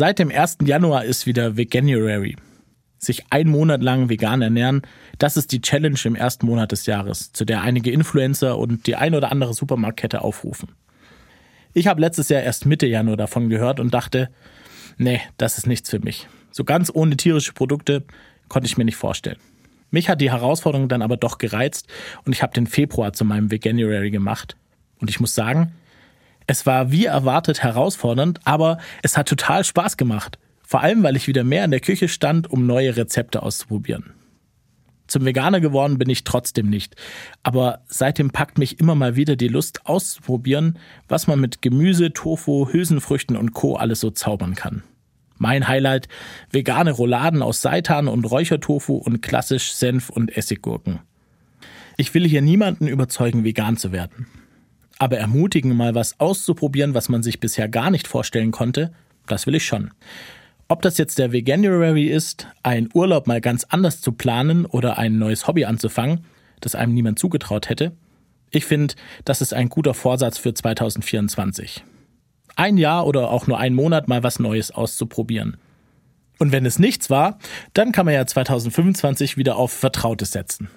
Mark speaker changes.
Speaker 1: Seit dem 1. Januar ist wieder Veganuary. Sich einen Monat lang vegan ernähren, das ist die Challenge im ersten Monat des Jahres, zu der einige Influencer und die ein oder andere Supermarktkette aufrufen. Ich habe letztes Jahr erst Mitte Januar davon gehört und dachte, nee, das ist nichts für mich. So ganz ohne tierische Produkte konnte ich mir nicht vorstellen. Mich hat die Herausforderung dann aber doch gereizt und ich habe den Februar zu meinem Veganuary gemacht. Und ich muss sagen, es war wie erwartet herausfordernd, aber es hat total Spaß gemacht. Vor allem, weil ich wieder mehr in der Küche stand, um neue Rezepte auszuprobieren. Zum Veganer geworden bin ich trotzdem nicht. Aber seitdem packt mich immer mal wieder die Lust auszuprobieren, was man mit Gemüse, Tofu, Hülsenfrüchten und Co. alles so zaubern kann. Mein Highlight, vegane Rouladen aus Seitan und Räuchertofu und klassisch Senf und Essiggurken. Ich will hier niemanden überzeugen, vegan zu werden. Aber ermutigen, mal was auszuprobieren, was man sich bisher gar nicht vorstellen konnte, das will ich schon. Ob das jetzt der Veganuary ist, einen Urlaub mal ganz anders zu planen oder ein neues Hobby anzufangen, das einem niemand zugetraut hätte, ich finde, das ist ein guter Vorsatz für 2024. Ein Jahr oder auch nur einen Monat mal was Neues auszuprobieren. Und wenn es nichts war, dann kann man ja 2025 wieder auf Vertrautes setzen.